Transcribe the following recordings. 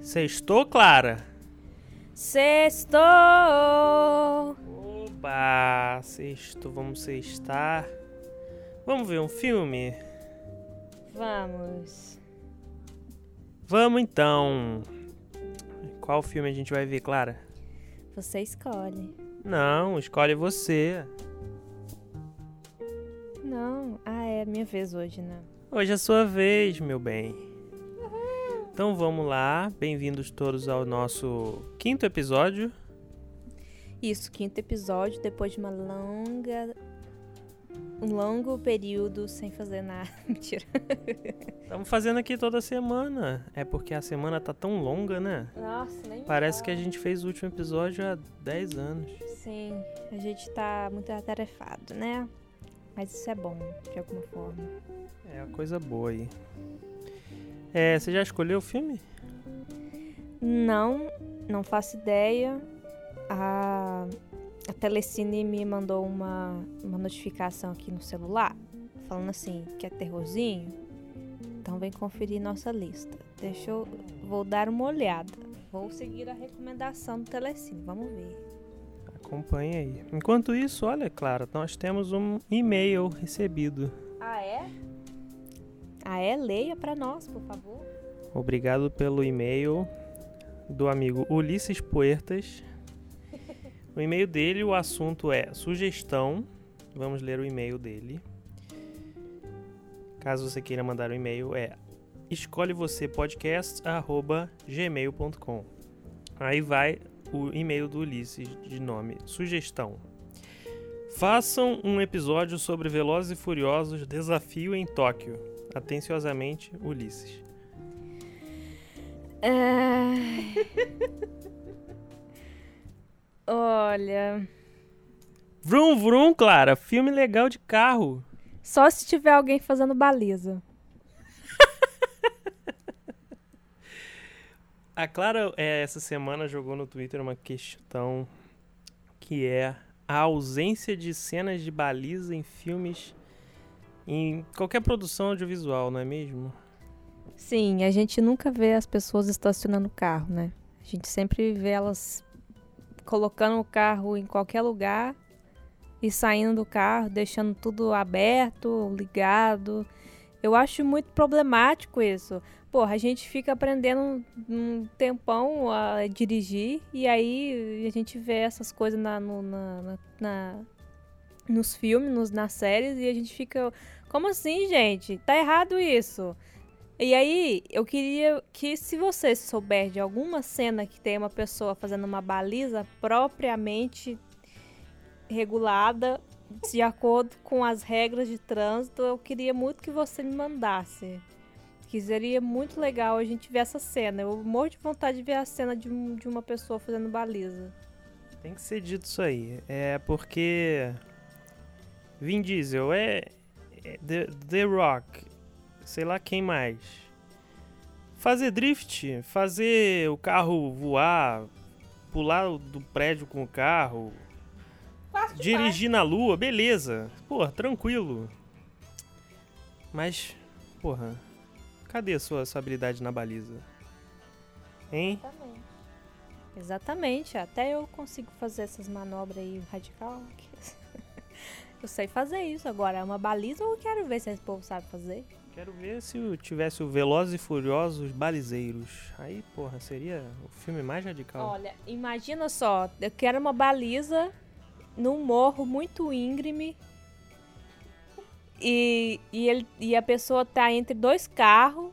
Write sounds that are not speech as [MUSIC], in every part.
Sextou, Clara? Sextou! Oba, sexto, vamos sextar. Vamos ver um filme? Vamos. Vamos então. Qual filme a gente vai ver, Clara? Você escolhe. Não, escolhe você. Não. É minha vez hoje, né? Hoje é a sua vez, meu bem. Então vamos lá, bem-vindos todos ao nosso quinto episódio. Isso, quinto episódio, depois de uma longa. Um longo período sem fazer nada. [LAUGHS] Mentira. Estamos fazendo aqui toda semana. É porque a semana tá tão longa, né? Nossa, nem Parece que a gente fez o último episódio há 10 anos. Sim, a gente tá muito atarefado, né? Mas isso é bom, de alguma forma. É uma coisa boa aí. É, você já escolheu o filme? Não, não faço ideia. A, a Telecine me mandou uma, uma notificação aqui no celular, falando assim, que é terrorzinho. Então vem conferir nossa lista. Deixa eu. Vou dar uma olhada. Vou seguir a recomendação do Telecine. Vamos ver. Acompanhe aí. Enquanto isso, olha, Clara, nós temos um e-mail recebido. Ah, é? Ah, é? Leia pra nós, por favor. Obrigado pelo e-mail do amigo Ulisses Puertas. O e-mail dele, o assunto é sugestão. Vamos ler o e-mail dele. Caso você queira mandar um e-mail, é escolhevocêpodcast@gmail.com. Aí vai o e-mail do Ulisses de nome sugestão. Façam um episódio sobre Velozes e Furiosos Desafio em Tóquio. Atenciosamente, Ulisses. É... [LAUGHS] Olha. Vrum Vrum, Clara, filme legal de carro. Só se tiver alguém fazendo baliza. A Clara, é, essa semana, jogou no Twitter uma questão que é a ausência de cenas de baliza em filmes, em qualquer produção audiovisual, não é mesmo? Sim, a gente nunca vê as pessoas estacionando o carro, né? A gente sempre vê elas colocando o carro em qualquer lugar e saindo do carro, deixando tudo aberto, ligado. Eu acho muito problemático isso. Porra, a gente fica aprendendo um tempão a dirigir e aí a gente vê essas coisas na, no- na- na- nos filmes, nos, nas séries e a gente fica. Como assim, gente? Tá errado isso. E aí, eu queria que se você souber de alguma cena que tem uma pessoa fazendo uma baliza propriamente regulada, de acordo com as regras de trânsito, eu queria muito que você me mandasse. Que seria muito legal a gente ver essa cena. Eu morro de vontade de ver a cena de, um- de uma pessoa fazendo baliza. Tem que ser dito isso aí. É porque. Vin Diesel é. é The, The Rock. Sei lá quem mais. Fazer drift, fazer o carro voar, pular do prédio com o carro, dirigir na lua, beleza. Porra, tranquilo. Mas, porra, cadê a sua, sua habilidade na baliza? Hein? Exatamente. Exatamente. Até eu consigo fazer essas manobras aí radical. [LAUGHS] Eu sei fazer isso. Agora, uma baliza eu quero ver se esse povo sabe fazer. Quero ver se eu tivesse o Velozes e Furiosos Balizeiros. Aí, porra, seria o filme mais radical. Olha, imagina só. Eu quero uma baliza num morro muito íngreme. E, e, ele, e a pessoa tá entre dois carros.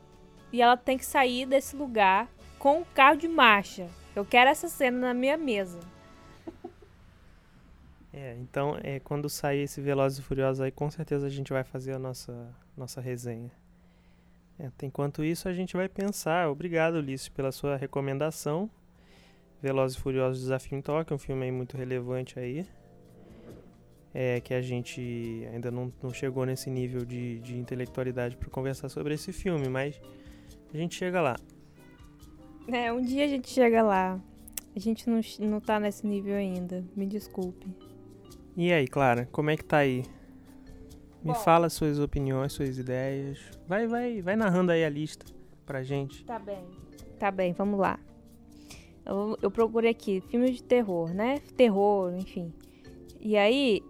E ela tem que sair desse lugar com um carro de marcha. Eu quero essa cena na minha mesa. [LAUGHS] É, então, é, quando sair esse Velozes e Furiosos aí, com certeza a gente vai fazer a nossa, nossa resenha. É, enquanto isso, a gente vai pensar. Obrigado, Ulisses, pela sua recomendação. Velozes e Furiosos Desafio em Tóquio, um filme muito relevante aí. É, que a gente ainda não, não chegou nesse nível de, de intelectualidade para conversar sobre esse filme, mas a gente chega lá. É, um dia a gente chega lá. A gente não, não tá nesse nível ainda. Me desculpe. E aí, Clara, como é que tá aí? Me Bom. fala suas opiniões, suas ideias. Vai, vai, vai narrando aí a lista pra gente. Tá bem. Tá bem, vamos lá. Eu, eu procurei aqui, filme de terror, né? Terror, enfim. E aí,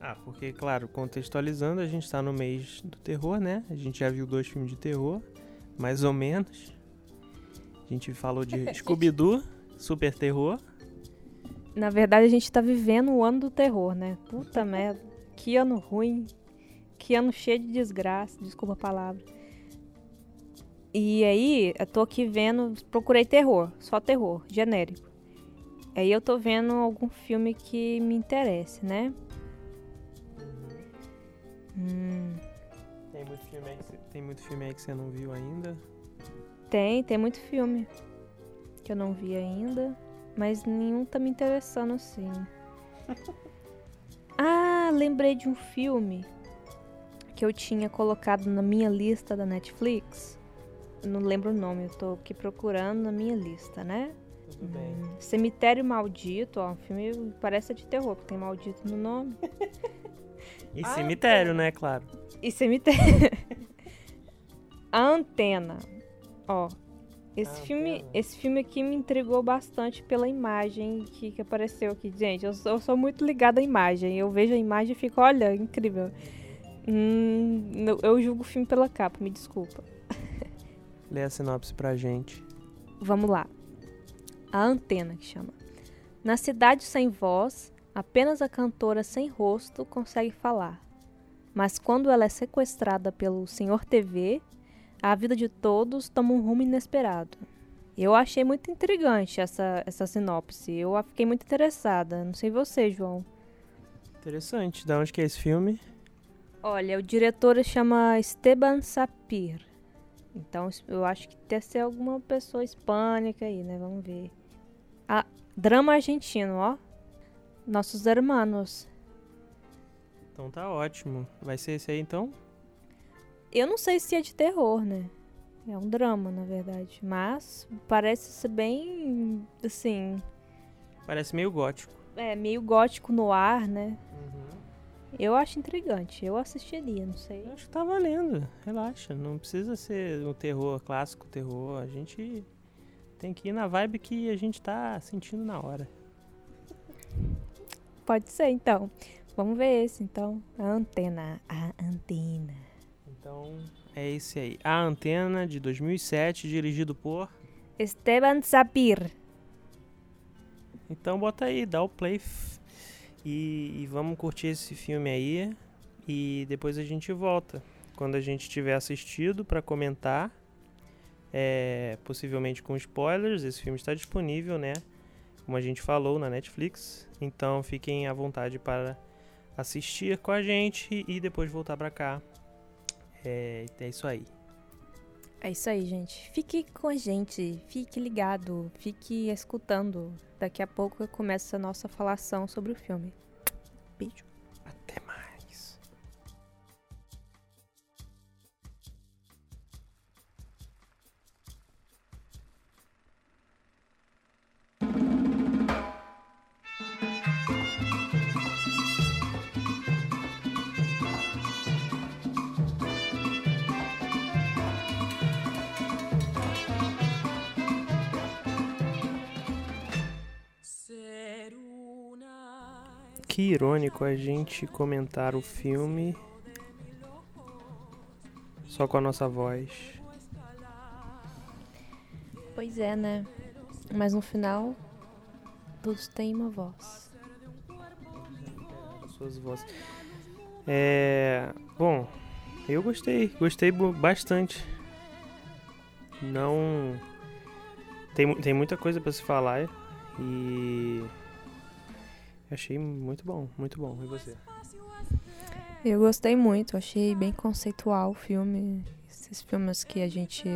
Ah, porque, claro, contextualizando, a gente tá no mês do terror, né? A gente já viu dois filmes de terror, mais ou menos. A gente falou de [LAUGHS] Scooby-Doo, super terror. na verdade, a gente tá vivendo o ano do terror, né? Puta merda. Que ano ruim. Que ano cheio de desgraça. Desculpa a palavra. E aí, eu tô aqui vendo. Procurei terror. Só terror. Genérico. Aí eu tô vendo algum filme que me interesse, né? Hum, Tem muito filme aí que você, tem muito filme aí que você não viu ainda. tem, tem muito filme que eu não vi ainda, mas nenhum tá me interessando assim. [LAUGHS] ah, lembrei de um filme que eu tinha colocado na minha lista da Netflix. Eu não lembro o nome, eu tô aqui procurando na minha lista, né? Tudo bem. Hum, Cemitério Maldito, ó, um filme parece de terror, porque tem maldito no nome. [LAUGHS] E Ah, cemitério, né, claro. E cemitério. [LAUGHS] A antena. Ó. Esse A filme, Antena. esse filme aqui me intrigou bastante pela imagem que, que apareceu aqui. Gente, eu sou, eu sou muito ligada à imagem. Eu vejo a imagem e fico, olha, incrível. Hum, eu- eu julgo o filme pela capa, me desculpa. [LAUGHS] Lê a sinopse pra gente. Vamos lá. A antena que chama. Na cidade sem voz, apenas a cantora sem rosto consegue falar. Mas quando ela é sequestrada pelo Senhor TV, a vida de todos toma um rumo inesperado. Eu achei muito intrigante essa, essa sinopse. Eu fiquei muito interessada. Não sei você, João. Interessante. Da onde que é esse filme? Olha, o diretor chama Esteban Sapir. Então eu acho que deve ser alguma pessoa hispânica aí, né? Vamos ver. Ah, drama argentino, ó. Nossos hermanos. Então tá ótimo. Vai ser esse aí então? Eu não sei se é de terror, né? É um drama, na verdade. Mas parece ser bem, assim, Parece meio gótico. é meio gótico no ar, né? Uhum. Eu acho intrigante. Eu assistiria, não sei. Eu acho que tá valendo. Relaxa. Não precisa ser um terror clássico, terror. A gente tem que ir na vibe que a gente tá sentindo na hora. Pode ser, então. Vamos ver esse, então. A antena. A antena. Então é esse aí. A Antena de 2007, dirigido por. Esteban Sapir. Então bota aí, dá o play e, e vamos curtir esse filme aí. E depois a gente volta. Quando a gente tiver assistido para comentar. É, possivelmente com spoilers. Esse filme está disponível, né? Como a gente falou na Netflix. Então fiquem à vontade para assistir com a gente e depois voltar para cá. É, é isso aí. É isso aí, gente. Fique com a gente, fique ligado, fique escutando. Daqui a pouco começa a nossa falação sobre o filme. Beijo. Que irônico a gente comentar o filme só com a nossa voz. Pois é, né? Mas no final, todos têm uma voz. As suas vozes. É. Bom, eu gostei. Gostei bastante. Não. Tem, tem muita coisa pra se falar e. Achei muito bom, muito bom. E você? Eu gostei muito, achei bem conceitual o filme. Esses filmes que a gente.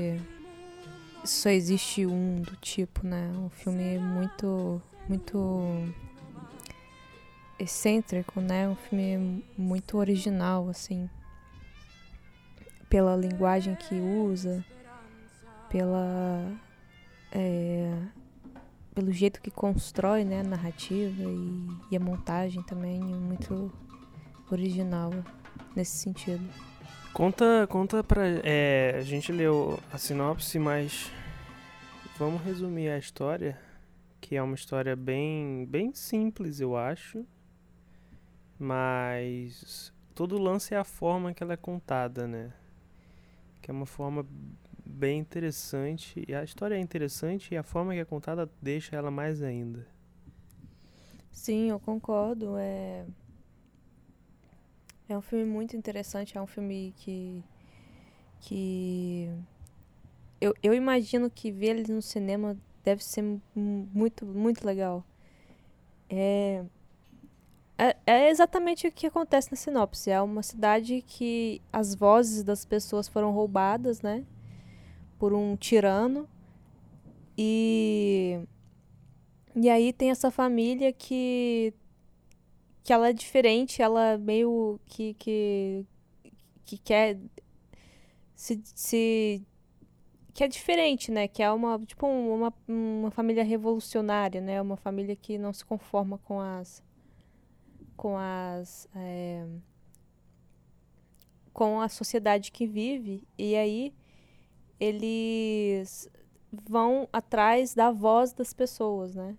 Só existe um do tipo, né? Um filme muito. Muito. excêntrico, né? Um filme muito original, assim. Pela linguagem que usa, pela. é, pelo jeito que constrói né, a narrativa e, e a montagem também. é Muito, original nesse sentido. Conta, conta pra. É, a gente leu a sinopse, mas vamos resumir a história, que é uma história bem, bem simples, eu acho. Mas todo lance é a forma que ela é contada, né? Que é uma forma bem interessante. E a história é interessante e a forma que é contada deixa ela mais ainda. Sim, eu concordo. É, é um filme muito interessante. É um filme que. que. Eu, eu imagino que ver ele no cinema deve ser muito, muito legal. É. É, é exatamente o que acontece na sinopse. É uma cidade que as vozes das pessoas foram roubadas, né? Por um tirano. E e aí tem essa família que que ela é diferente, ela meio que que, que quer se, se que é diferente, né? Que é uma tipo uma, uma família revolucionária, né? Uma família que não se conforma com as com as é, com a sociedade que vive e aí eles vão atrás da voz das pessoas, né?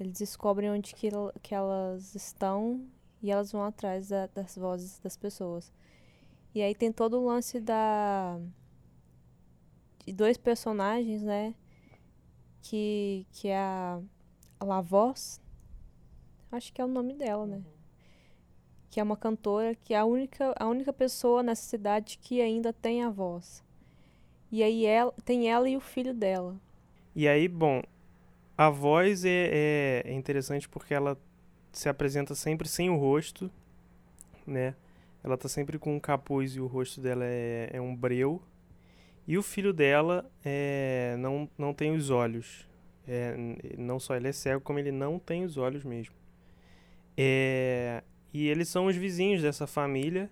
Eles descobrem onde que, que elas estão e elas vão atrás da, das vozes das pessoas. E aí tem todo o lance da de dois personagens, né? Que que é a, a Lavoz, acho que é o nome dela, né? Que é uma cantora que é a única a única pessoa nessa cidade que ainda tem a voz. E aí ela, tem ela e o filho dela. E aí, bom, a voz é, é interessante porque ela se apresenta sempre sem o rosto, né? Ela tá sempre com um capuz e o rosto dela é, é um breu. E o filho dela é, não, não tem os olhos. É, não só ele é cego, como ele não tem os olhos mesmo. É, e eles são os vizinhos dessa família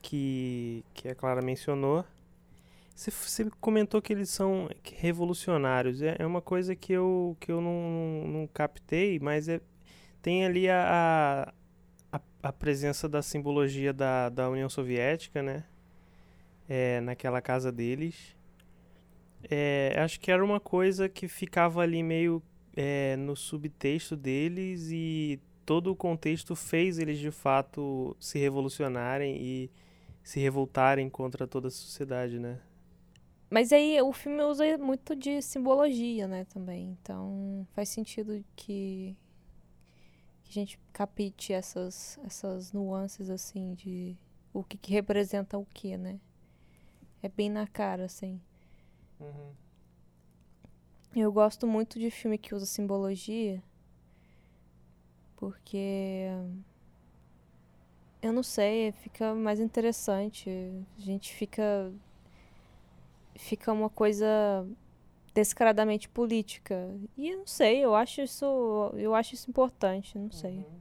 que, que a Clara mencionou. Você, você comentou que eles são revolucionários. É, é uma coisa que eu, que eu não, não captei, mas é, tem ali a, a, a presença da simbologia da, da União Soviética, né? É, naquela casa deles. É, acho que era uma coisa que ficava ali meio é, no subtexto deles e todo o contexto fez eles de fato se revolucionarem e se revoltarem contra toda a sociedade, né? Mas aí o filme usa muito de simbologia, né, também. Então faz sentido que, que a gente capite essas, essas nuances, assim, de o que, que representa o que, né? É bem na cara, assim. Uhum. Eu gosto muito de filme que usa simbologia, porque eu não sei, fica mais interessante. A gente fica fica uma coisa descaradamente política. E eu não sei, eu acho isso, eu acho isso importante, não sei. Uhum.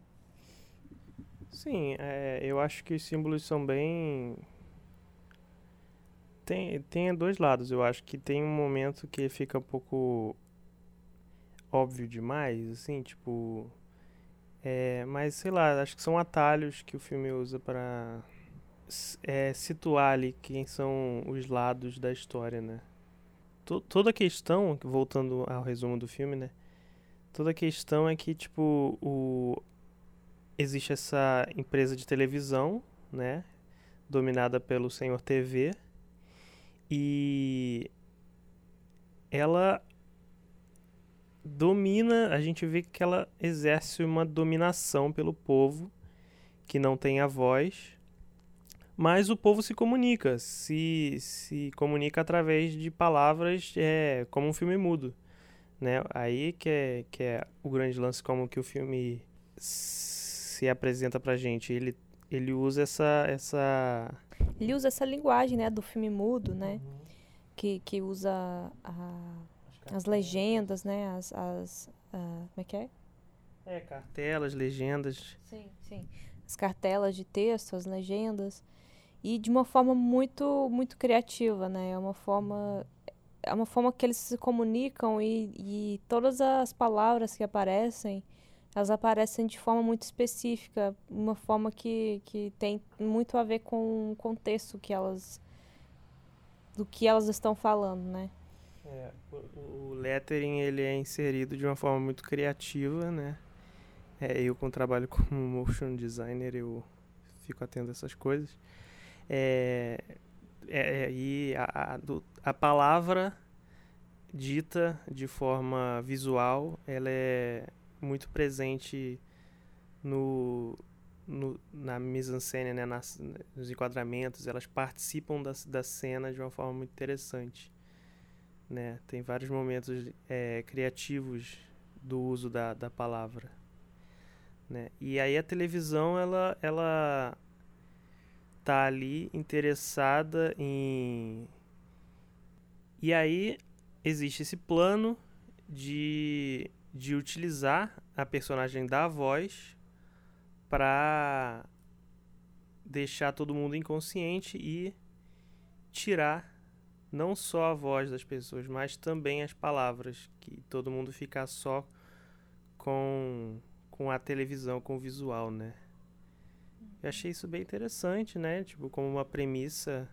Sim, é, eu acho que os símbolos são bem tem, tem dois lados. Eu acho que tem um momento que fica um pouco óbvio demais, assim, tipo. É, mas sei lá, acho que são atalhos que o filme usa para é, situar ali quem são os lados da história, né? T toda a questão, voltando ao resumo do filme, né? Toda a questão é que, tipo, o... existe essa empresa de televisão, né? Dominada pelo Senhor TV. E ela domina, a gente vê que ela exerce uma dominação pelo povo que não tem a voz mas o povo se comunica, se, se comunica através de palavras é, como um filme mudo. Né? Aí que é, que é o grande lance, como que o filme se apresenta pra gente. Ele, ele usa essa, essa... Ele usa essa linguagem né, do filme mudo, né? Uhum. Que, que usa a, as legendas, né? As, as a, como é que é? É, cartelas, legendas. Sim, sim. As cartelas de texto, as legendas e de uma forma muito muito criativa, né? É uma forma é uma forma que eles se comunicam e, e todas as palavras que aparecem elas aparecem de forma muito específica, uma forma que, que tem muito a ver com o contexto que elas do que elas estão falando, né? É, o, o lettering ele é inserido de uma forma muito criativa, né? É, eu, com trabalho como motion designer, eu fico atento a essas coisas. É, é, é e a, a, a palavra dita de forma visual, ela é muito presente no, no, na mise-en-scène, né, nas, nos enquadramentos, elas participam da, da cena de uma forma muito interessante. Né? Tem vários momentos é, criativos do uso da, da palavra. Né? E aí a televisão, ela, ela tá ali interessada em... E aí existe esse plano de, de utilizar a personagem da voz para deixar todo mundo inconsciente e tirar não só a voz das pessoas, mas também as palavras, que todo mundo ficar só com com a televisão, com o visual, né? Eu achei isso bem interessante, né? Tipo, como uma premissa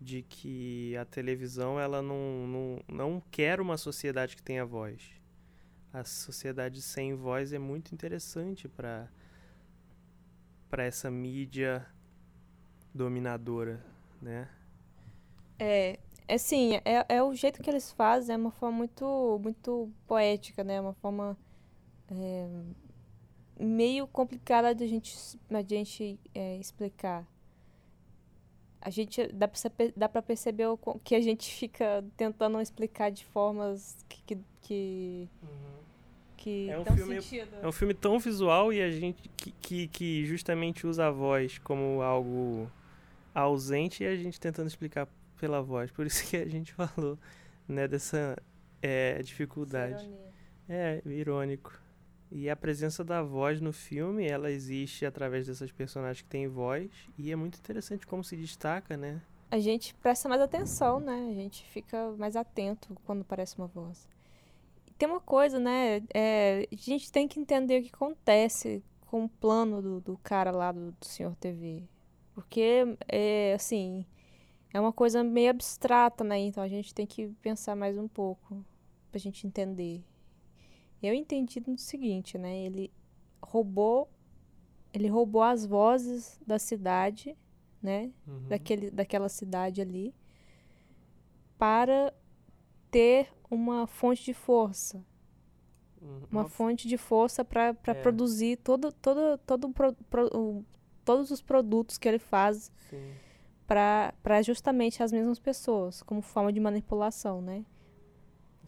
de que a televisão ela não, não, não quer uma sociedade que tenha voz. A sociedade sem voz é muito interessante para para essa mídia dominadora, né? É, é sim, é, é o jeito que eles fazem, é uma forma muito, muito poética, né? Uma forma é, meio complicada de a gente, de a gente é, explicar. A gente dá para dá pra perceber o, que a gente fica tentando explicar de formas que, que, uhum que é um filme sentido. É um filme tão visual e a gente que, que, que, justamente usa a voz como algo ausente e a gente tentando explicar pela voz. Por isso que a gente [LAUGHS] falou, né, dessa é, dificuldade. É, irônico. E a presença da voz no filme, ela existe através dessas personagens que têm voz e é muito interessante como se destaca, né? A gente presta mais atenção, né? A gente fica mais atento quando aparece uma voz tem uma coisa, né? É, a gente tem que entender o que acontece com o plano do, do cara lá do, do Senhor TV. Porque, é, assim, é uma coisa meio abstrata, né? Então a gente tem que pensar mais um pouco pra gente entender. Eu entendi no seguinte, né? Ele roubou ele roubou as vozes da cidade, né? Uhum. Daquele, daquela cidade ali para ter uma fonte de força. Uhum. Uma fonte de força para é. produzir todo, todo, todo pro, pro, todos os produtos que ele faz para justamente as mesmas pessoas, como forma de manipulação, né?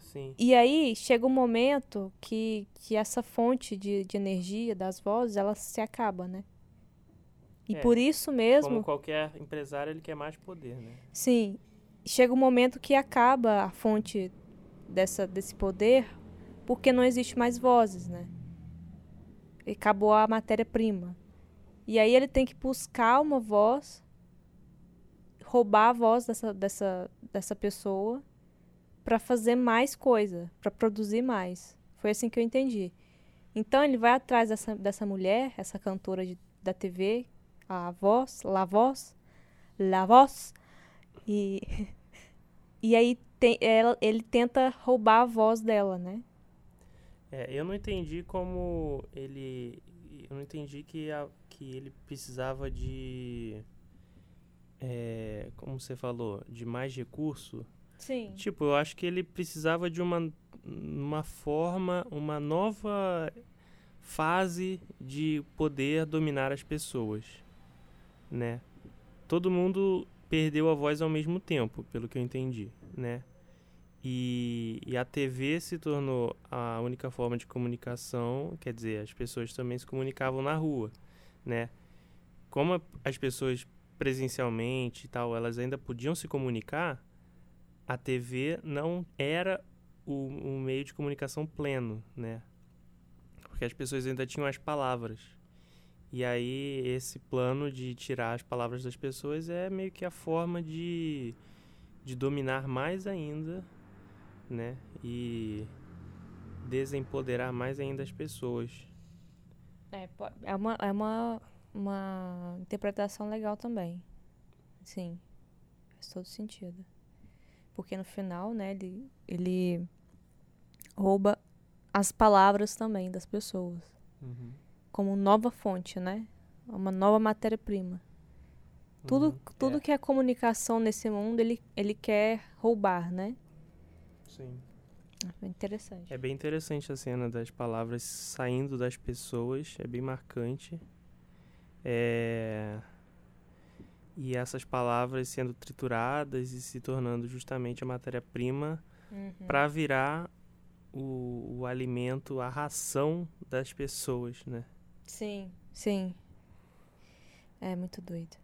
Sim. E aí chega um momento que, que essa fonte de, de energia das vozes, ela se acaba, né? E é, por isso mesmo... Como qualquer empresário, ele quer mais poder, né? Sim. Chega um momento que acaba a fonte dessa, desse poder porque não existe mais vozes, né? E acabou a matéria-prima. E aí ele tem que buscar uma voz, roubar a voz dessa, dessa, dessa pessoa para fazer mais coisa, para produzir mais. Foi assim que eu entendi. Então ele vai atrás dessa, dessa mulher, essa cantora de, da TV, a voz, La Voz, La Voz, e, [LAUGHS] e aí tem, ela, ele tenta roubar a voz dela, né? É, eu não entendi como ele. Eu não entendi que, a, que ele precisava de. É, como você falou, de mais recurso. Sim. Tipo, eu acho que ele precisava de uma, uma forma, uma nova fase de poder dominar as pessoas, né? Todo mundo perdeu a voz ao mesmo tempo, pelo que eu entendi, né? E, e, a TV se tornou a única forma de comunicação, quer dizer, as pessoas também se comunicavam na rua, né? Como as pessoas presencialmente e tal, elas ainda podiam se comunicar, a TV não era o, meio de comunicação pleno, né? Porque as pessoas ainda tinham as palavras. E aí esse plano de tirar as palavras das pessoas é meio que a forma de, de dominar mais ainda né? E desempoderar mais ainda as pessoas. É, é uma, é uma, uma interpretação legal também. Sim, faz todo sentido. Porque no final, né, ele, ele rouba as palavras também das pessoas. Uhum. Como nova fonte, né? Uma nova matéria-prima. Tudo, Uhum. tudo É, que é comunicação nesse mundo, ele, ele quer roubar, né? sim. É interessante. É bem interessante a cena das palavras saindo das pessoas, é bem marcante. É... E essas palavras sendo trituradas e se tornando justamente a matéria-prima Uhum. para virar o, o alimento, a ração das pessoas, né? Sim, sim. É muito doido.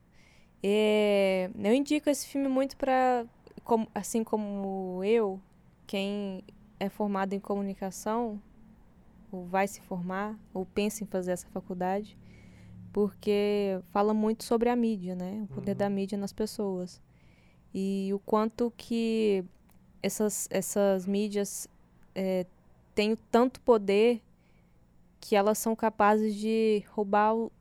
É, eu indico esse filme muito pra, como, assim como eu, quem é formado em comunicação, ou vai se formar, ou pensa em fazer essa faculdade, porque fala muito sobre a mídia, né? O poder Uhum. da mídia nas pessoas. E o quanto que essas, essas mídias é, têm tanto poder que elas são capazes de roubar o-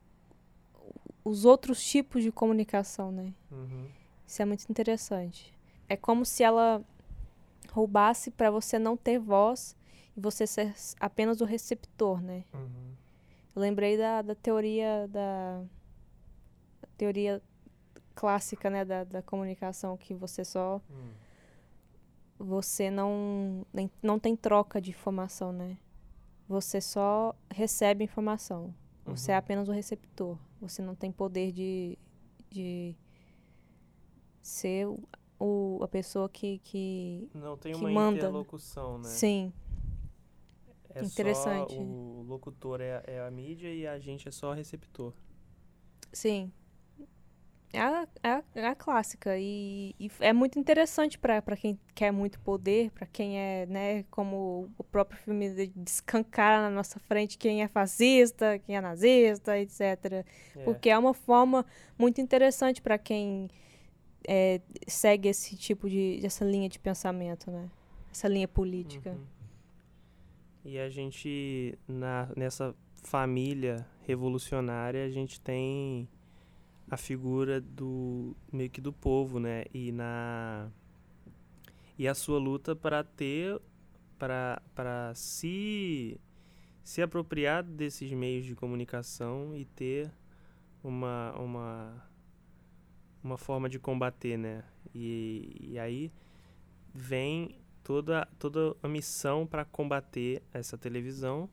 os outros tipos de comunicação, né? Uhum. Isso é muito interessante. É como se ela roubasse para você não ter voz e você ser apenas o receptor, né? Uhum. Eu lembrei da, da teoria da teoria clássica, né, da, da comunicação que você só Hum. você não nem- não tem troca de informação, né? Você só recebe informação. Você é Uhum. apenas o receptor. Você não tem poder de, de ser o, o- a pessoa que, que... Não tem que uma manda, né? interlocução, né? Sim, É Interessante. Só o locutor é, é a mídia e a gente é só receptor. sim. É a, é a, é a clássica. E, e é muito interessante para quem quer muito poder, para quem é, né, como o próprio filme de- descancara na nossa frente quem é fascista, quem é nazista, etc. É. Porque é uma forma muito interessante para quem é, segue esse tipo de essa linha de pensamento, né? Essa linha política. Uhum. E a gente, na, nessa família revolucionária, a gente tem a figura do meio que do povo, né? E na e a sua luta para ter para para se se apropriar desses meios de comunicação e ter uma uma uma forma de combater, né? E, e aí vem toda toda a missão para combater essa televisão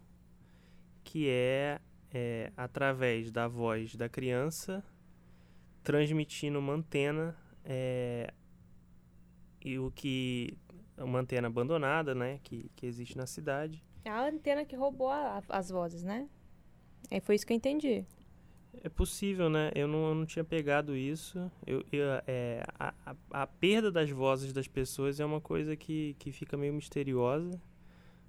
que é, é através da voz da criança transmitindo uma antena é, e o que uma antena abandonada né que, que existe na cidade É a antena que roubou a- as vozes, né? É, foi isso que eu entendi. É possível, né? Eu não, eu não tinha pegado isso. Eu, eu, é, a, a, a perda das vozes das pessoas é uma coisa que, que fica meio misteriosa,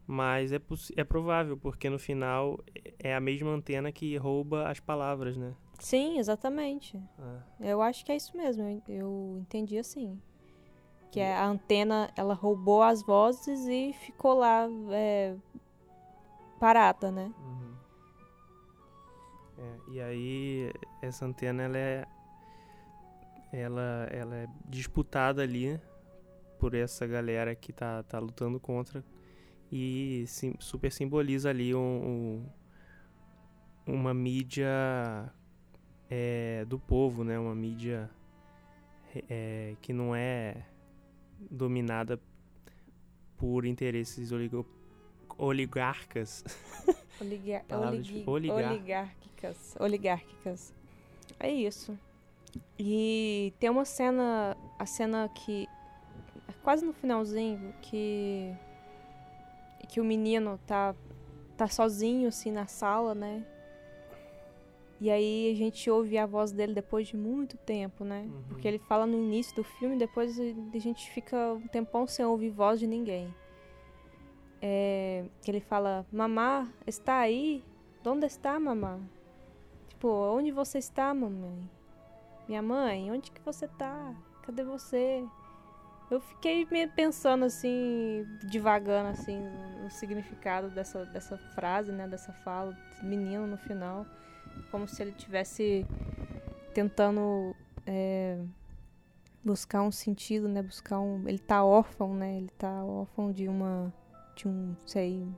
mas é, é provável, porque no final é a mesma antena que rouba as palavras, né? Sim, exatamente. Ah, Eu acho que é isso mesmo. Eu, eu entendi assim. Que é a antena, ela roubou as vozes e ficou lá é, parada, né? uhum. É, e aí essa antena ela é ela, ela é disputada ali por essa galera que tá, tá lutando contra e sim- super simboliza ali um, um- uma mídia é, do povo, né? Uma mídia é, que não é dominada por interesses oligo- oligarcas. Oligar Palavras olig- oligar- Oligárquicas. Oligárquicas. É isso. E tem uma cena, a cena que é quase no finalzinho que que o menino tá tá sozinho assim na sala, né? E aí a gente ouve a voz dele depois de muito tempo, né? Uhum. Porque ele fala no início do filme, depois a gente fica um tempão sem ouvir voz de ninguém. É, que ele fala, mamá, está aí? Onde está, mamá? Tipo, onde você está, mamãe? Minha mãe, onde que você tá? Cadê você? Eu fiquei pensando assim, devagando assim, no significado dessa, dessa frase, né? Dessa fala, menino no final. Como se ele tivesse tentando é, buscar um sentido, né? Buscar um. Ele tá órfão, né? Ele tá órfão de uma. De um. sei.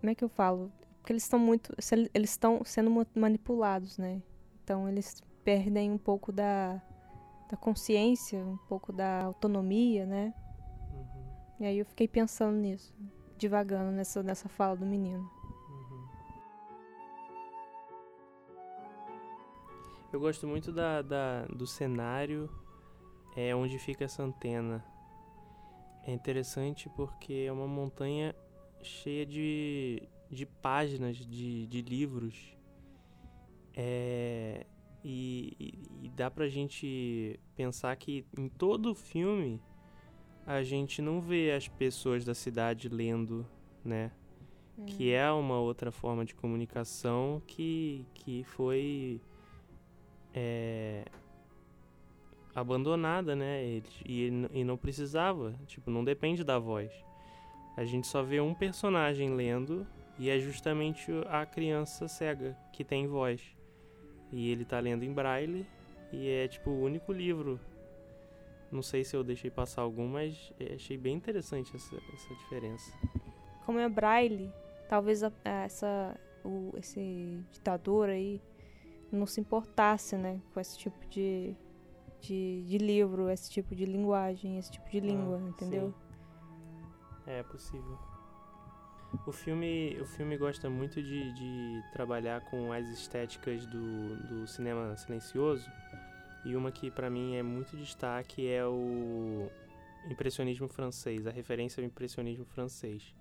Como é que eu falo? Porque eles estão muito. Eles estão sendo manipulados, né? Então eles perdem um pouco da da consciência, um pouco da autonomia, né? Uhum. E aí eu fiquei pensando nisso, divagando nessa, nessa fala do menino. Uhum. Eu gosto muito da, da, do cenário é onde fica essa antena. É interessante porque é uma montanha cheia de, de páginas de, de livros. É, e, e, e dá pra gente pensar que em todo o filme a gente não vê as pessoas da cidade lendo, né? Hum. Que é uma outra forma de comunicação que, que foi é, abandonada, né? E, e não precisava, tipo, não depende da voz. A gente só vê um personagem lendo e é justamente a criança cega que tem voz. E ele tá lendo em braille e é tipo o único livro. Não sei se eu deixei passar algum, mas achei bem interessante essa, essa diferença. Como é braille, talvez a, essa o, esse ditador aí não se importasse, né, com esse tipo de, de, de livro, esse tipo de linguagem, esse tipo de ah, língua, ah, entendeu? Sim. É possível. O filme, o filme gosta muito de, de trabalhar com as estéticas do, do cinema silencioso. E uma que para mim é muito destaque é o impressionismo francês, a referência ao impressionismo francês.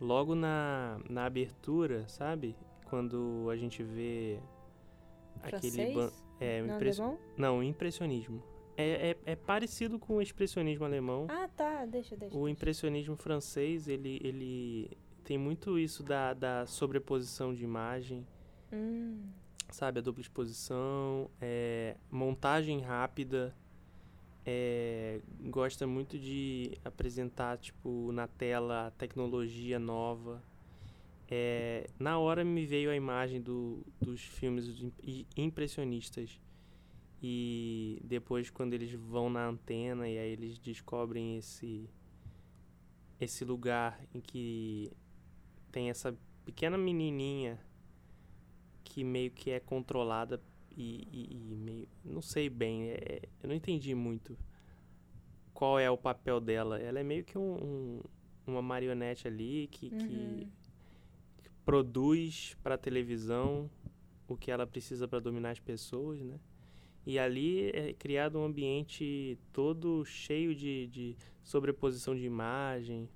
Logo na, na abertura, sabe? Quando a gente vê Francês? aquele. É, Não, impress... Não, impressionismo. É, é, é, parecido com o expressionismo alemão. Ah, tá, deixa, deixa. O deixa. impressionismo francês, ele, ele tem muito isso da, da sobreposição de imagem. Hum. Sabe, a dupla exposição, é, montagem rápida. É, gosta muito de apresentar, tipo, na tela tecnologia nova. É, na hora me veio a imagem do, dos filmes impressionistas. E depois, quando eles vão na antena e aí eles descobrem esse, esse lugar em que tem essa pequena menininha que meio que é controlada e, e, e meio. Não sei bem, é, eu não entendi muito qual é o papel dela. Ela é meio que um, um, uma marionete ali que, uhum. que, produz para televisão o que ela precisa para dominar as pessoas, né? E ali é criado um ambiente todo cheio de, de sobreposição de imagem,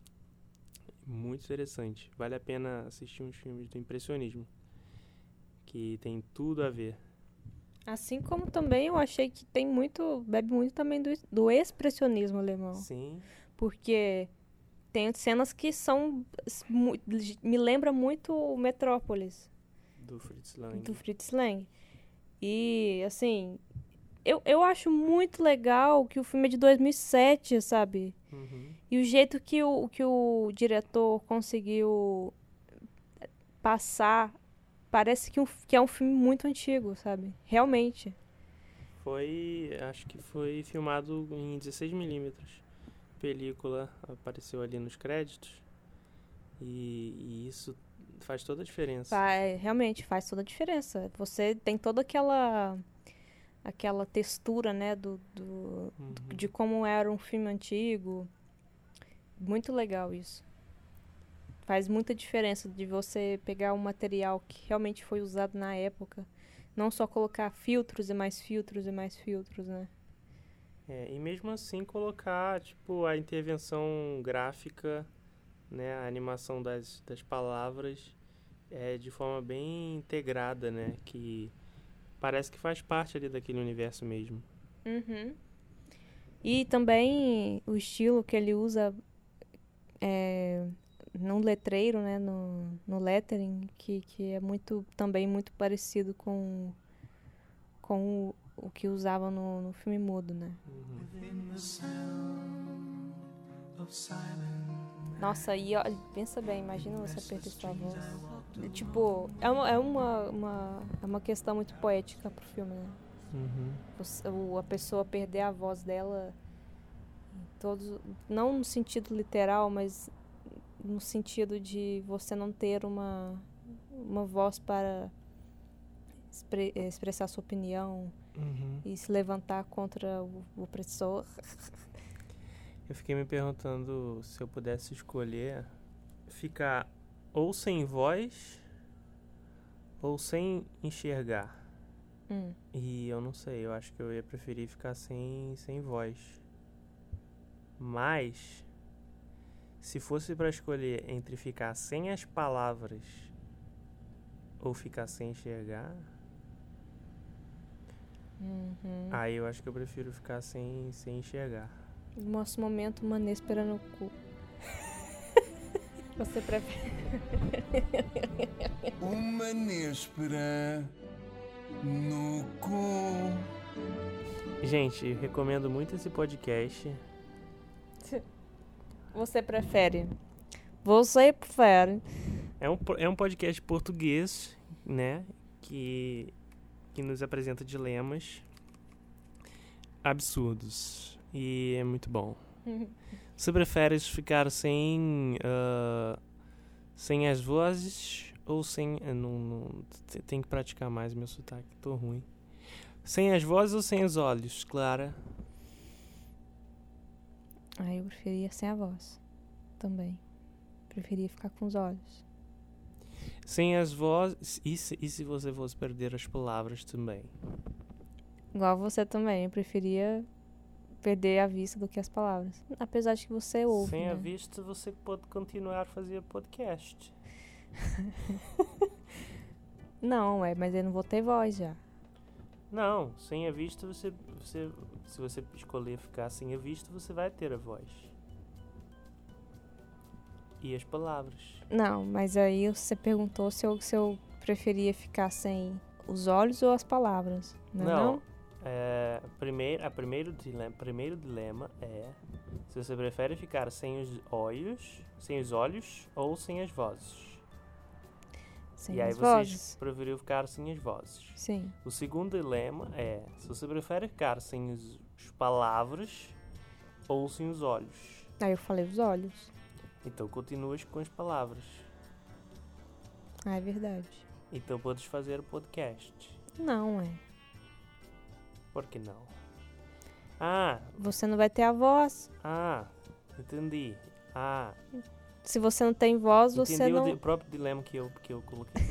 muito interessante. Vale a pena assistir uns filmes do impressionismo, que tem tudo a ver. Assim como também eu achei que tem muito, bebe muito também do, do expressionismo alemão. Sim. Porque tem cenas que são me lembra muito o Metrópolis do Fritz Lang. Do Fritz Lang. E assim, eu, eu acho muito legal que o filme é de 2007, sabe? Uhum. E o jeito que o, que o diretor conseguiu passar parece que, um, que é um filme muito antigo, sabe? Realmente. Foi, acho que foi filmado em 16mm. Película apareceu ali nos créditos. E, e isso faz toda a diferença. Vai, realmente faz toda a diferença. Você tem toda aquela aquela textura, né, do, do, uhum. de como era um filme antigo. Muito legal isso. Faz muita diferença de você pegar um material que realmente foi usado na época, não só colocar filtros e mais filtros e mais filtros, né? É, e mesmo assim colocar, tipo, a intervenção gráfica, né, a animação das, das palavras é de forma bem integrada, né, que parece que faz parte ali daquele universo mesmo. Uhum. E também o estilo que ele usa é, no letreiro, né, no, no lettering, que, que é muito também muito parecido com, com o, o que usava no, no filme mudo, né? Uhum. Nossa, e olha, pensa bem, imagina você perder sua voz. Tipo, é uma, é uma, uma, é uma questão muito poética pro filme, né? Uhum. Você- o- a pessoa perder a voz dela em todos, não no sentido literal, mas no sentido de você não ter uma, uma voz para expre- expressar sua opinião Uhum. e se levantar contra o, o opressor. Eu fiquei me perguntando se eu pudesse escolher ficar ou sem voz ou sem enxergar. Hum, E eu não sei, eu acho que eu ia preferir ficar sem, sem voz. Mas, se fosse pra escolher entre ficar sem as palavras ou ficar sem enxergar, uhum. aí eu acho que eu prefiro ficar sem, sem enxergar. Nosso momento manéspera no cu. Você prefere. Uma néspera no cu. Gente, recomendo muito esse podcast. Você prefere. Você prefere. É um, é um podcast português, né? Que, que nos apresenta dilemas absurdos. E é muito bom. [LAUGHS] Você prefere ficar sem, ah, sem as vozes ou sem. eh, Não, não, te- tem que praticar mais meu sotaque, tô ruim. Sem as vozes ou sem os olhos, Clara? Aí eu preferia sem a voz. Também. Preferia ficar com os olhos. Sem as vozes. E se, e se você fosse perder as palavras também? Igual você também. Eu preferia perder a vista do que as palavras. Apesar de que você ouve. Sem a né? vista, você pode continuar a fazer podcast. [LAUGHS] Não, é, mas eu não vou ter voz já. Não, sem a vista, você, você. Se você escolher ficar sem a vista, você vai ter a voz. E as palavras. Não, mas aí você perguntou se eu, se eu preferia ficar sem os olhos ou as palavras. Não, é Não. não? É, primeiro, a primeiro dilema, primeiro dilema é se você prefere ficar sem os olhos, sem os olhos ou sem as vozes. Sem e aí as você vozes. preferiu ficar sem as vozes. Sim. O segundo dilema é se você prefere ficar sem os, as palavras ou sem os olhos. Aí eu falei os olhos. Então continuas com as palavras. Ah, é verdade. Então podes fazer o podcast. Não, é. Por que não? Ah, Você não vai ter a voz. ah, entendi. Ah, Se você não tem voz, entendi você o não. di- próprio dilema que eu, que eu coloquei.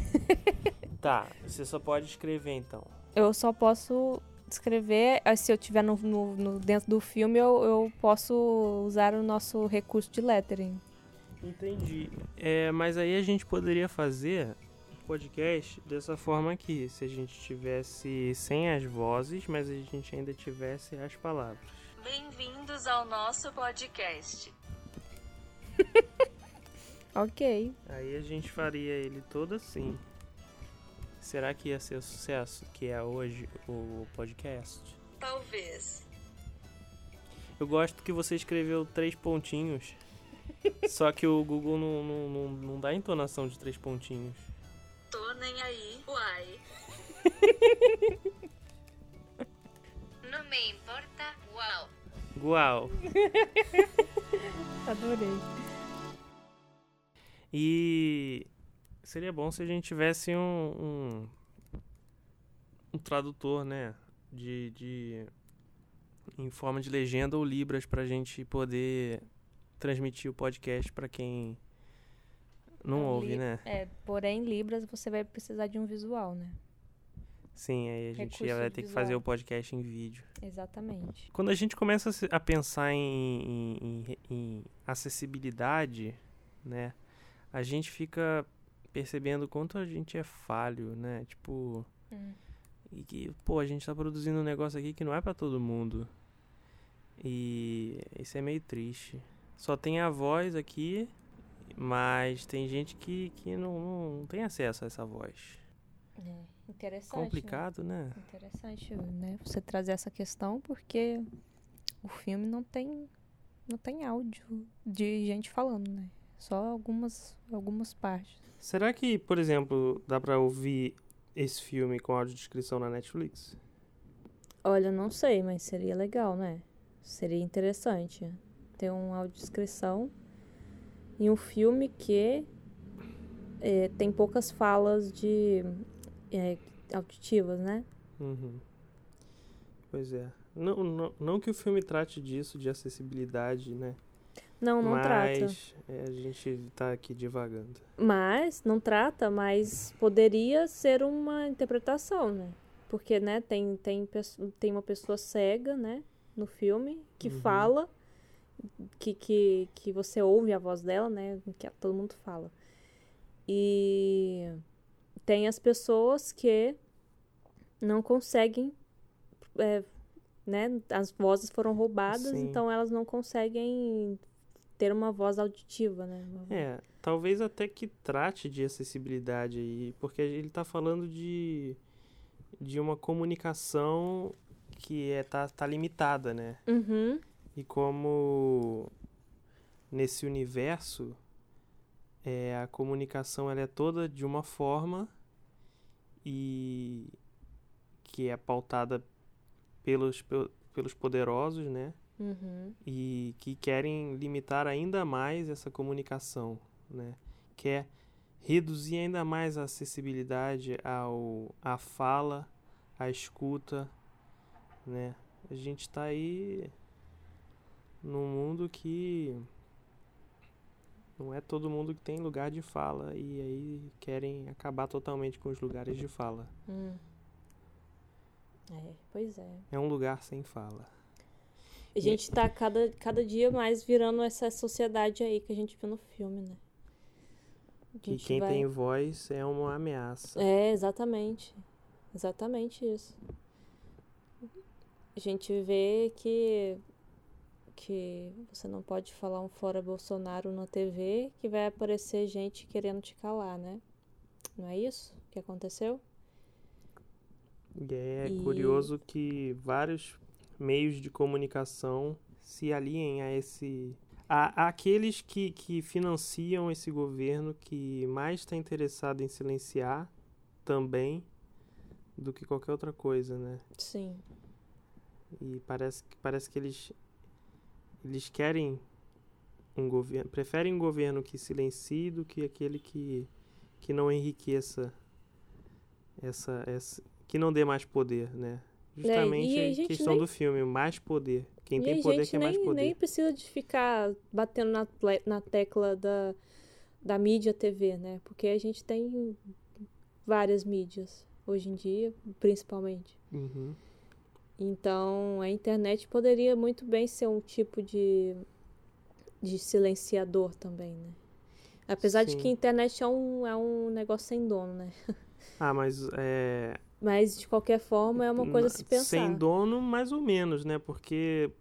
[LAUGHS] tá, você só pode escrever então. Eu só posso escrever. ah, Se eu tiver no, no- no- dentro do filme, eu, eu posso usar o nosso recurso de lettering. Entendi. É, mas aí a gente poderia fazer o podcast dessa forma aqui. Se a gente tivesse sem as vozes, mas a gente ainda tivesse as palavras. Bem-vindos ao nosso podcast. [LAUGHS] Ok. Aí a gente faria ele todo assim. Será que ia ser o sucesso que é hoje o podcast? Talvez. Eu gosto que você escreveu três pontinhos. [LAUGHS] só que o Google não, não, não, não dá entonação de três pontinhos. Tô nem aí, uai. [LAUGHS] No me importa, wow. Uau! [LAUGHS] Adorei. E seria bom se a gente tivesse um, um, um tradutor, né? De, de. em forma de legenda ou libras pra gente poder transmitir o podcast pra quem não Então, ouve, li- né? É, porém, Libras você vai precisar de um visual, né? Sim, aí a gente vai ter que fazer visual. o podcast em vídeo. Exatamente. Quando a gente começa a pensar em, em- em- acessibilidade, né? A gente fica percebendo quanto a gente é falho, né? Tipo, Hum. e que, pô, a gente tá produzindo um negócio aqui que não é pra todo mundo. E isso é meio triste. Só tem a voz aqui, mas tem gente que, que não, não tem acesso a essa voz. É, interessante. né? Complicado, né? Interessante, né? Você trazer essa questão porque o filme não tem não tem áudio de gente falando, né? Só algumas, algumas partes. Será que, por exemplo, dá pra ouvir esse filme com audiodescrição na Netflix? Olha, não sei, mas seria legal, né? Seria interessante ter uma audiodescrição em um filme que é, tem poucas falas de é, auditivas, né? Uhum. Pois é. Não, não, não que o filme trate disso, de acessibilidade, né? Não, não trata. mas é, a gente tá aqui divagando. Mas, não trata, mas poderia ser uma interpretação, né? Porque, né, tem, tem, tem uma pessoa cega, né, no filme, que Uhum. fala, que, que, que você ouve a voz dela, né, que todo mundo fala. E tem as pessoas que não conseguem, é, né, as vozes foram roubadas, Sim. então elas não conseguem ter uma voz auditiva, né? É, talvez até que trate de acessibilidade aí, porque ele tá falando de, de uma comunicação que é, tá, tá limitada, né? Uhum. E como nesse universo é, a comunicação ela é toda de uma forma e que é pautada pelos, pel- pelos poderosos, né? Uhum. e que querem limitar ainda mais essa comunicação, né? Quer reduzir ainda mais a acessibilidade ao à fala, à escuta, né? A gente está aí num mundo que não é todo mundo que tem lugar de fala e aí querem acabar totalmente com os lugares de fala. Hum. É, pois é. É um lugar sem fala. A gente tá cada, cada dia mais virando essa sociedade aí que a gente viu no filme, né? Que quem vai- tem voz é uma ameaça. É, exatamente. Exatamente isso. A gente vê que que você não pode falar um fora Bolsonaro na TV, que vai aparecer gente querendo te calar, né? Não é isso que aconteceu? E é E- curioso que vários meios de comunicação se aliem a esse. A, aqueles que, que financiam esse governo que mais está interessado em silenciar também do que qualquer outra coisa, né? Sim. E parece, que- parece que eles, eles querem um governo. Preferem um governo que silencie do que aquele que, que não enriqueça essa, essa. que não dê mais poder, né? Justamente É, a a questão nem- do filme, mais poder. Quem e tem poder quer mais poder. nem precisa de ficar batendo na, na tecla da, da mídia TV, né? Porque a gente tem várias mídias hoje em dia, principalmente. Uhum. Então, a internet poderia muito bem ser um tipo de, de silenciador também, né? Apesar de Sim. que a internet é um, é um negócio sem dono, né? [LAUGHS] Ah, mas é. Mas, de qualquer forma, é uma coisa a se pensar. Sem dono, mais ou menos, né? Porque.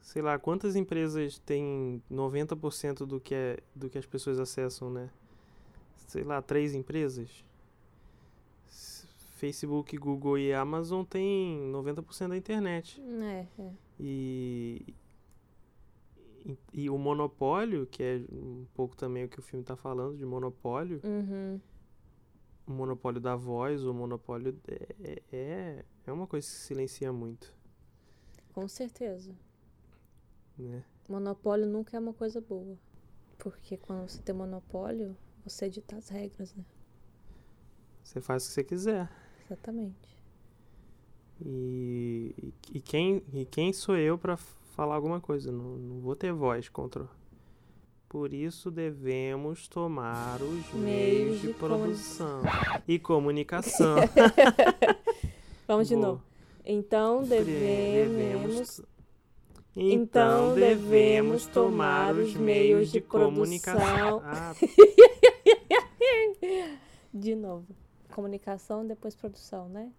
Sei lá, quantas empresas têm 90% do que, é, do que as pessoas acessam, né? Sei lá, três empresas? Facebook, Google e Amazon têm 90% da internet. É, é. E, e, e o monopólio, que é um pouco também o que o filme está falando, de monopólio, Uhum. o monopólio da voz, o monopólio é, é, é uma coisa que se silencia muito, Com certeza. né? Monopólio nunca é uma coisa boa. Porque quando você tem monopólio, você dita as regras, né? Você faz o que você quiser. Exatamente. E, e, quem, e quem sou eu para falar alguma coisa? Não, não vou ter voz contra. Por isso devemos tomar os meios, [LAUGHS] de, de produção e comunicação. Vamos de Boa. novo. Então devemos. Então devemos tomar os meios de comunicação. Ah, De novo. Comunicação, depois produção, né?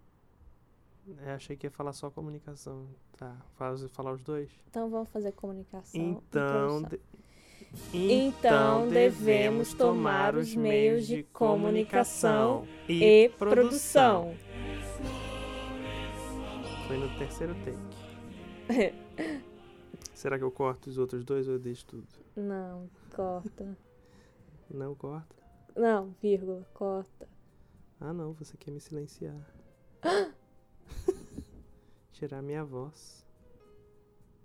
é, achei que ia falar só comunicação. Tá, faz, falar os dois? Então vamos fazer comunicação. Então, produção. de- Então devemos tomar os meios de comunicação e produção. Foi no terceiro take. [LAUGHS] Será que eu corto os outros dois ou eu deixo tudo? Não, corta. Não corta? Não, vírgula, corta. Ah, não, você quer me silenciar. [GASPS] Tirar minha voz.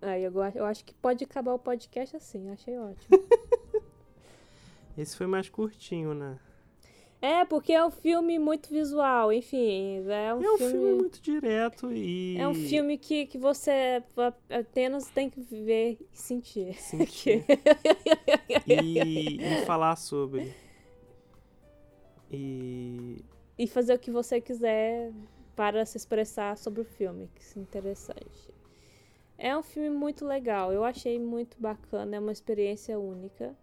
Aí eu, eu acho que pode acabar o podcast assim, achei ótimo. [LAUGHS] Esse foi mais curtinho, né? é, porque é um filme muito visual, enfim. É um, É um filme. filme muito direto e. É um filme que, que você apenas tem que ver e sentir. Sentir. [LAUGHS] e, e falar sobre. E. e fazer o que você quiser para se expressar sobre o filme, que é interessante. É um filme muito legal, eu achei muito bacana, é uma experiência única,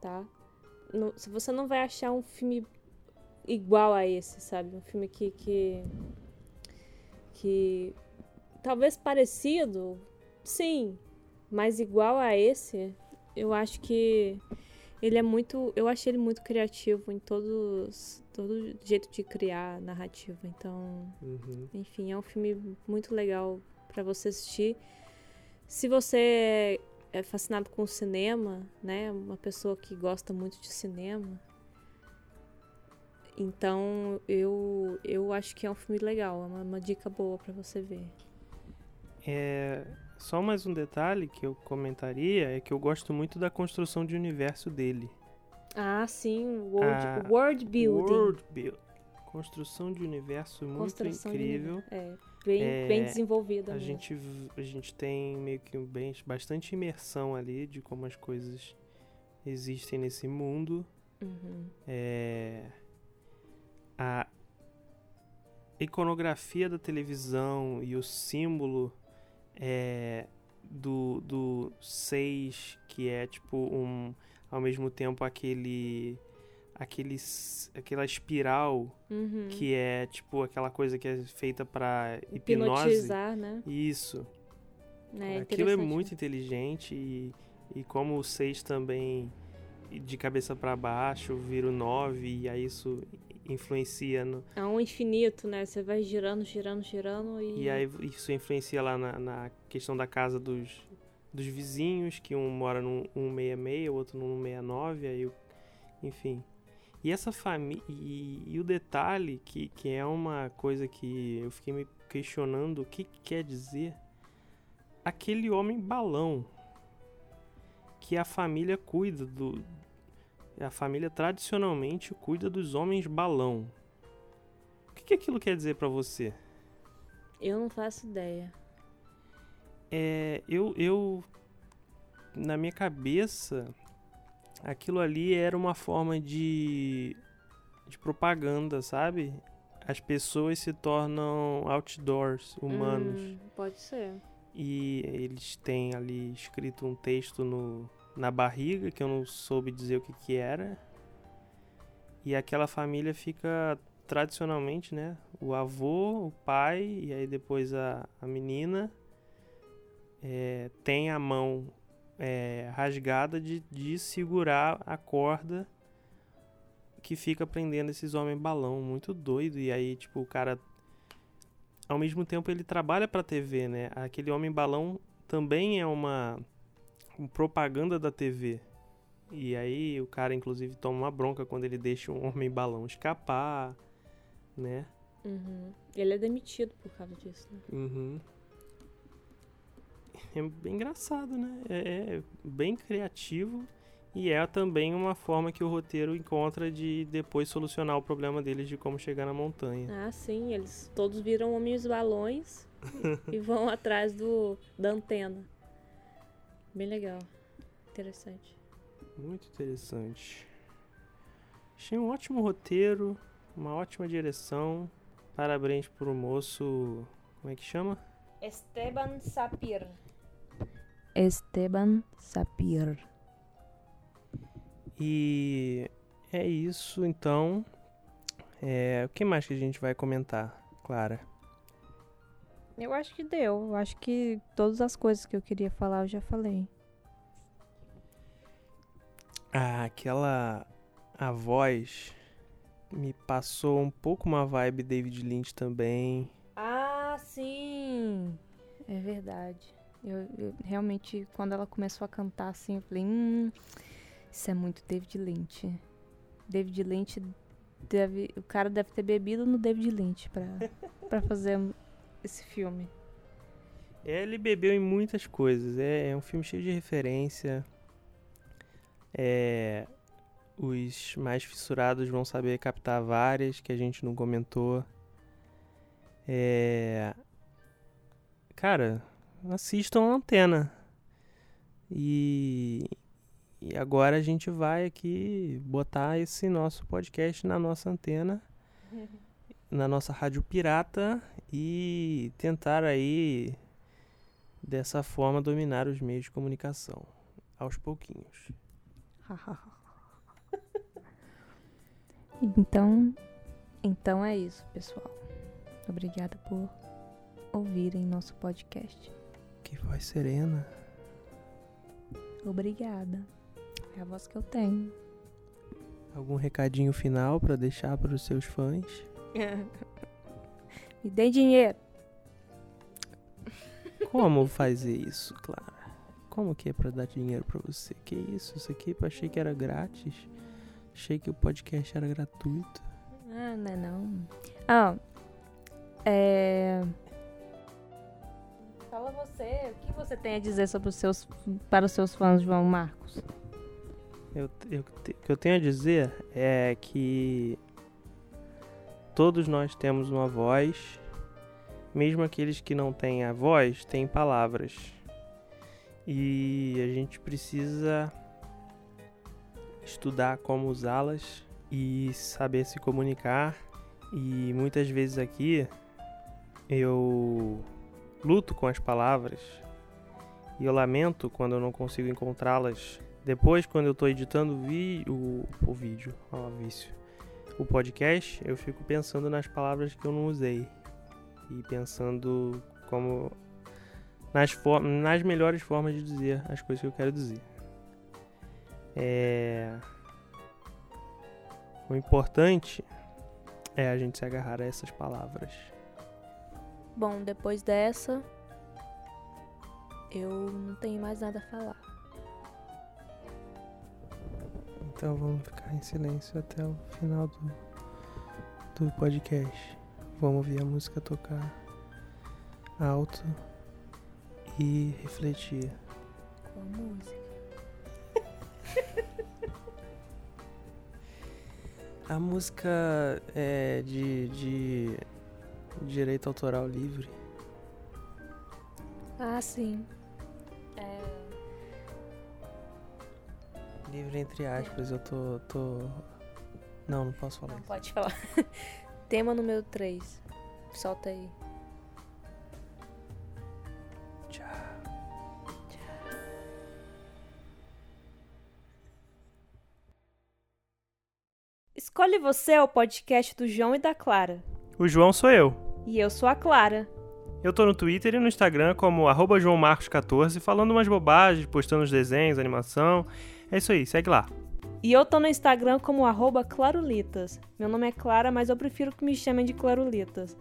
tá? Não- se você não vai achar um filme igual a esse, sabe? Um filme que que, que talvez parecido, sim, mas igual a esse, eu acho que ele é muito, eu achei ele muito criativo em todos, todo jeito de criar narrativa. Então, Uhum. enfim, é um filme muito legal pra você assistir. Se você é fascinado com o cinema, né, uma pessoa que gosta muito de cinema, então eu eu acho que é um filme legal, é uma, uma dica boa pra você ver. É, só mais um detalhe que eu comentaria é que eu gosto muito da construção de universo dele. Ah, sim, world, Ah, world building. World build. Construção de universo muito construção de incrível. nível. É, bem, É, bem desenvolvida A mesmo. gente, a gente tem meio que bem, bastante imersão ali de como as coisas existem nesse mundo. Uhum. É, a iconografia da televisão e o símbolo é, do, do 6, que é tipo um. Ao mesmo tempo aquele. aquele aquela espiral Uhum. que é tipo aquela coisa que é feita pra hipnose. Hipnotizar, né? Isso. É, Aquilo é interessante. muito inteligente e, e como o 6 também de cabeça pra baixo vira o 9 e aí isso influencia no, É um infinito, né? Você vai girando, girando, girando e. e aí isso influencia lá na, na questão da casa dos, dos vizinhos, que um mora no 166, o outro no 169, aí enfim. E essa família e, e o detalhe que, que é uma coisa que eu fiquei me questionando o que, que quer dizer aquele homem balão que a família cuida do a família tradicionalmente cuida dos homens balão. O que, que aquilo quer dizer pra você? Eu não faço ideia. É, eu, eu, na minha cabeça, aquilo ali era uma forma de, de propaganda, sabe? As pessoas se tornam outdoors, humanos. Hum, pode ser. E eles têm ali escrito um texto no, na barriga, que eu não soube dizer o que, que era. E aquela família fica tradicionalmente, né? O avô, o pai, e aí depois a, a menina é, tem a mão é, rasgada de, de segurar a corda que fica prendendo esses homens balão. Muito doido. E aí, tipo, o cara ao mesmo tempo ele trabalha pra TV, né? Aquele homem balão também é uma, propaganda da TV. E aí o cara inclusive toma uma bronca quando ele deixa um homem balão escapar, né? Uhum. Ele é demitido por causa disso, né? Uhum. É bem engraçado, né? É, é bem criativo e é também uma forma que o roteiro encontra de depois solucionar o problema deles de como chegar na montanha. Ah, sim, eles todos viram homens balões [LAUGHS] e vão atrás do da antena. Bem legal. Interessante. Muito interessante. Achei um ótimo roteiro, uma ótima direção. Parabéns pro moço. Como é que chama? Esteban Sapir. Esteban Sapir. E é isso então. É, o que mais que a gente vai comentar, Clara? Eu acho que deu. Eu acho que todas as coisas que eu queria falar eu já falei. Ah, aquela. A voz me passou um pouco uma vibe David Lynch também. Ah, sim. É verdade. Eu, eu realmente, quando ela começou a cantar assim, eu falei, hum, isso é muito David Lynch. David Lynch deve. O cara deve ter bebido no David Lynch pra, pra fazer esse filme. Ele bebeu em muitas coisas. É, é um filme cheio de referência. É, os mais fissurados vão saber captar várias que a gente não comentou. É, cara, assistam a antena. E, e agora a gente vai aqui botar esse nosso podcast na nossa antena, [LAUGHS] na nossa rádio pirata e tentar aí dessa forma dominar os meios de comunicação aos pouquinhos. [LAUGHS] Então, então é isso, pessoal. Obrigada por ouvirem nosso podcast. Que voz serena. Obrigada. É a voz que eu tenho. Algum recadinho final pra deixar para os seus fãs? [LAUGHS] Me dê dinheiro. Como fazer isso, Clara? Como que é pra dar dinheiro pra você? Que isso? Isso aqui eu achei que era grátis. Achei que o podcast era gratuito. Ah, não é não. Ah, é... Fala você, o que você tem a dizer sobre os seus, para os seus fãs, João Marcos? Eu, eu, o que eu tenho a dizer é que todos nós temos uma voz, mesmo aqueles que não têm a voz, têm palavras. E a gente precisa estudar como usá-las e saber se comunicar. E muitas vezes aqui eu luto com as palavras e eu lamento quando eu não consigo encontrá-las depois, quando eu tô editando o, o, o vídeo, ó, vício, o podcast, eu fico pensando nas palavras que eu não usei. E pensando como. Nas, for nas melhores formas de dizer as coisas que eu quero dizer. É. O importante é a gente se agarrar a essas palavras. Bom, depois dessa, eu não tenho mais nada a falar. Então vamos ficar em silêncio até o final do, do podcast. Vamos ouvir a música tocar alto e refletir. A música. [LAUGHS] A música é de, de direito autoral livre. Ah, sim. Livre entre aspas, eu tô. tô... Não, não posso falar não isso. pode falar. [LAUGHS] Tema número 3. Solta aí. Tchau. Escolhe Você é o podcast do João e da Clara. O João sou eu. E eu sou a Clara. Eu tô no Twitter e no Instagram como arroba joãomarcos14, falando umas bobagens, postando os desenhos, animação. É isso aí, segue lá. E eu tô no Instagram como arroba Clarulitas. Meu nome é Clara, mas eu prefiro que me chamem de Clarulitas.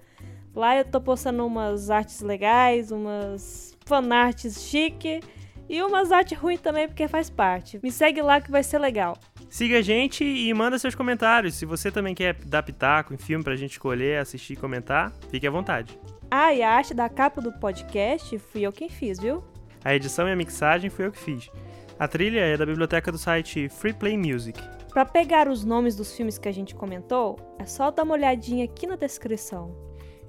Lá eu tô postando umas artes legais, umas fanarts chique e umas artes ruins também, porque faz parte. Me segue lá que vai ser legal. Siga a gente e manda seus comentários. Se você também quer dar pitaco em filme pra gente escolher, assistir e comentar, fique à vontade. Ah, e a arte da capa do podcast fui eu quem fiz, viu? A edição e a mixagem foi eu que fiz. A trilha é da biblioteca do site Free Play Music. Pra pegar os nomes dos filmes que a gente comentou, é só dar uma olhadinha aqui na descrição.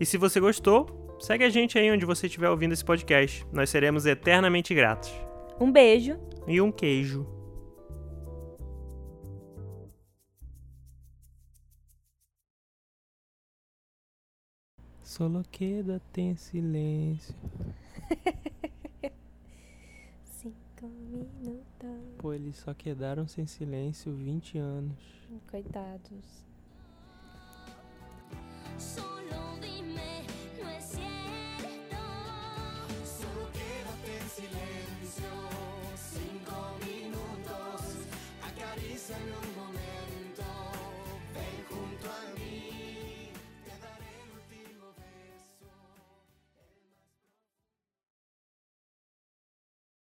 E se você gostou, segue a gente aí onde você estiver ouvindo esse podcast. Nós seremos eternamente gratos. Um beijo E um queijo. Solo queda tem silêncio. [LAUGHS] Cinco minutos. Pô, eles só quedaram sem silêncio 20 anos. Coitados. Solo